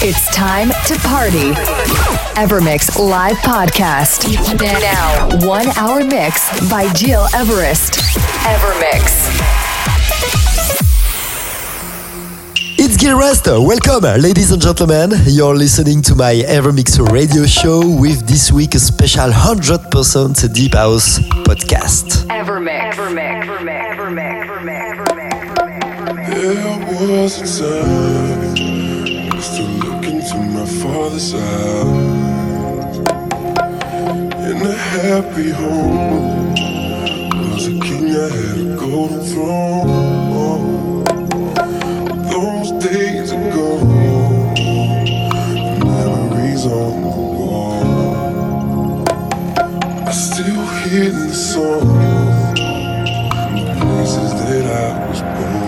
It's time to party. Evermix live podcast. Now, one hour mix by Gil Everest. Evermix. It's Gil Everest. Welcome, ladies and gentlemen. You're listening to my Evermix radio show with this week a special 100% Deep House podcast. Evermix. Evermix. Evermix. Evermix. Evermix. Evermix. There was a time to my father's eyes. In a happy home, was a king, I had a golden throne. Those days ago, memories on the wall. I still hear the songs the places that I was born.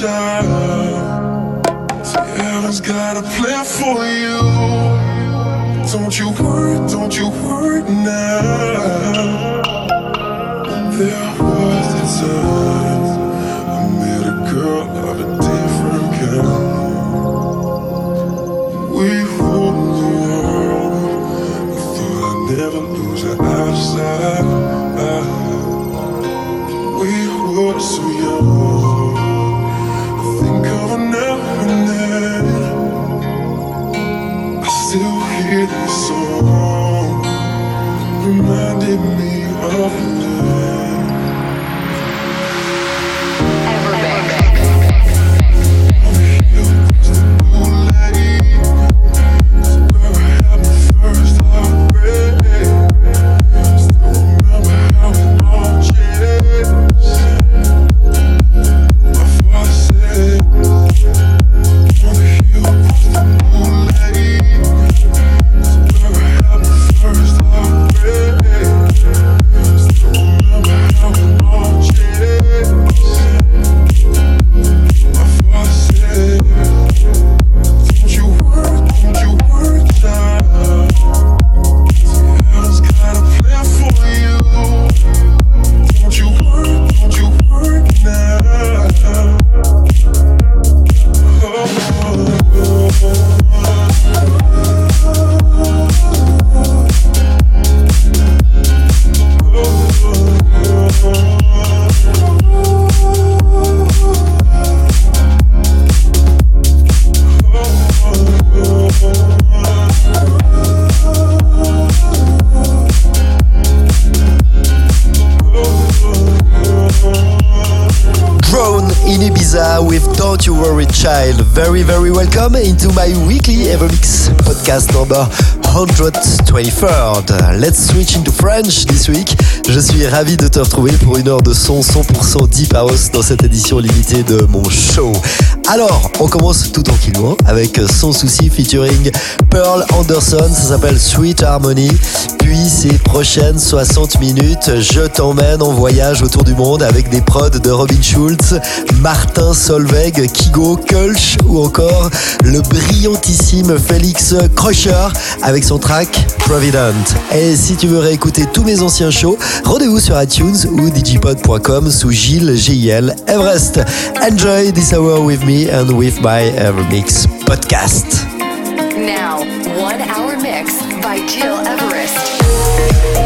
child. See, Heaven's got a plan for you. Don't you worry, don't you worry now. There was a time I met a girl of a different kind. We welcome into my weekly Evermix podcast number 123rd. Let's switch into French this week. Je suis ravi de te retrouver pour une heure de son 100% Deep House dans cette édition limitée de mon show. Alors, on commence tout tranquillement avec Sans Souci featuring Pearl Anderson. Ça s'appelle Sweet Harmony. Puis ces prochaines 60 minutes, je t'emmène en voyage autour du monde avec des prods de Robin Schulz, Martin Solveig, Kigo, Kulch ou encore le brillantissime Félix Crusher avec son track Provident. Et si tu veux réécouter tous mes anciens shows, rendez-vous sur iTunes ou digipod.com sous Gilles G.I.L. Everest. Enjoy this hour with me and with my Evermix podcast. Now, one hour mix by Gil Everest.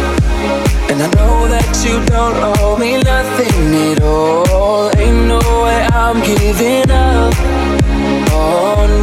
And I know that you don't owe me nothing at all. Ain't no way I'm giving up on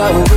go.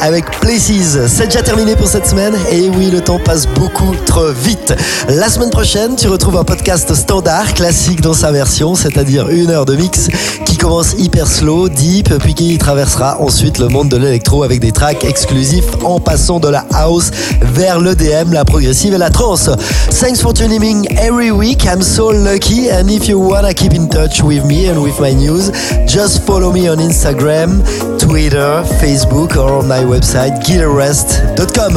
Avec Places. C'est déjà terminé pour cette semaine et oui, le temps passe beaucoup trop vite. La semaine prochaine, tu retrouves un podcast standard, classique dans sa version, c'est-à-dire une heure de mix qui commence hyper slow, deep, puis qui traversera ensuite le monde de l'électro avec des tracks exclusifs en passant de la house vers l'EDM, la progressive et la trance. Thanks for tuning in every week. I'm so lucky and if you wanna keep in touch with me and with my news, just follow me on Instagram, Twitter, Facebook or on my website guitarrest.com.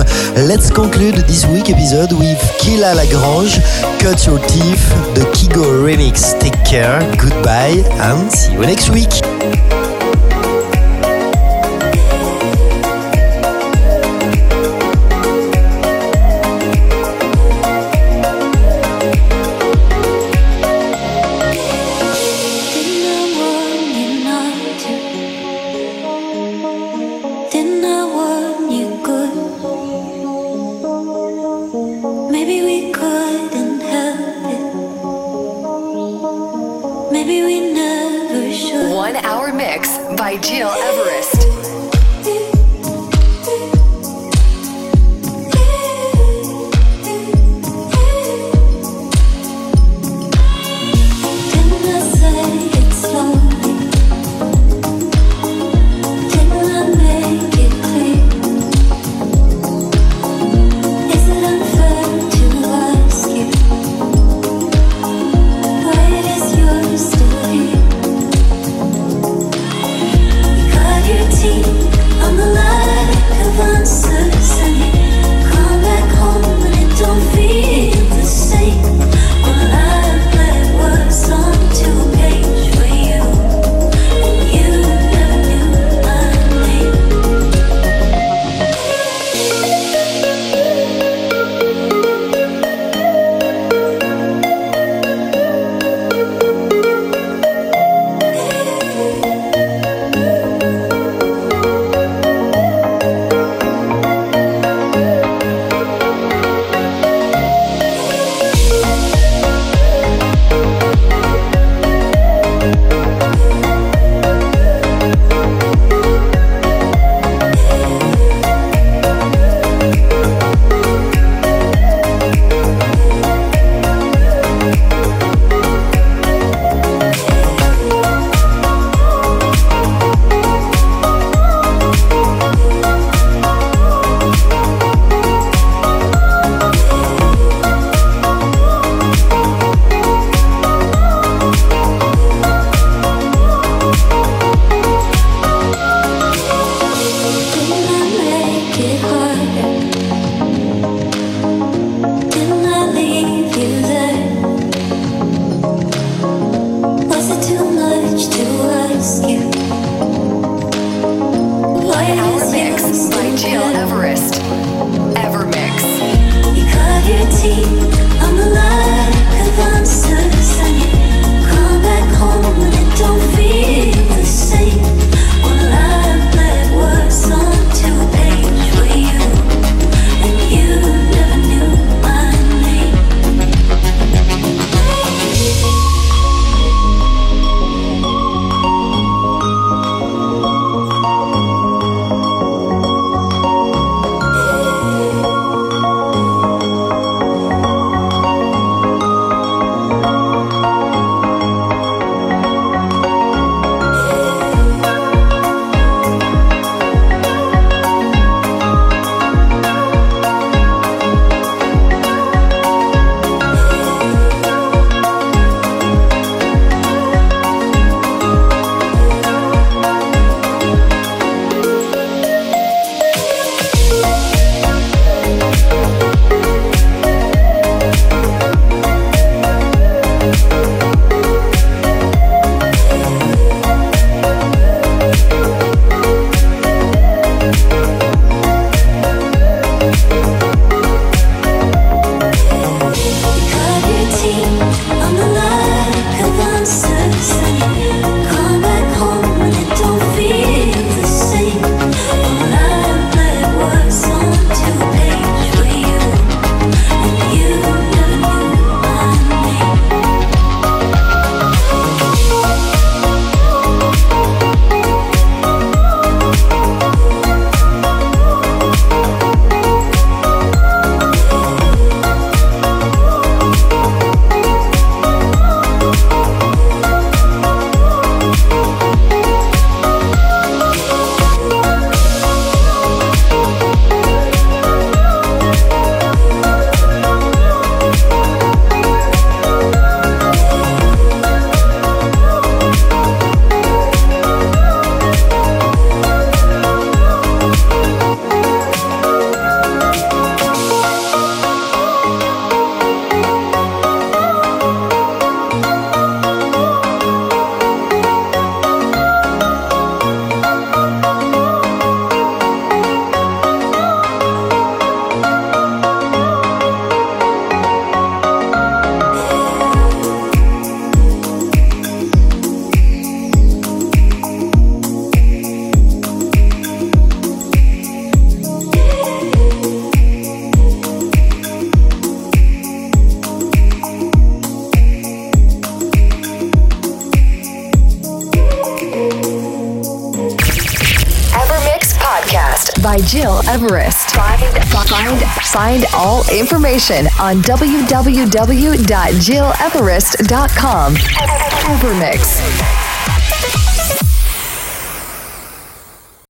Let's conclude this week episode with Killa Lagrange, Cut Your Teeth, the Kigo remix. Take care, goodbye and see you next week. Information on www.gileverest.com. Evermix.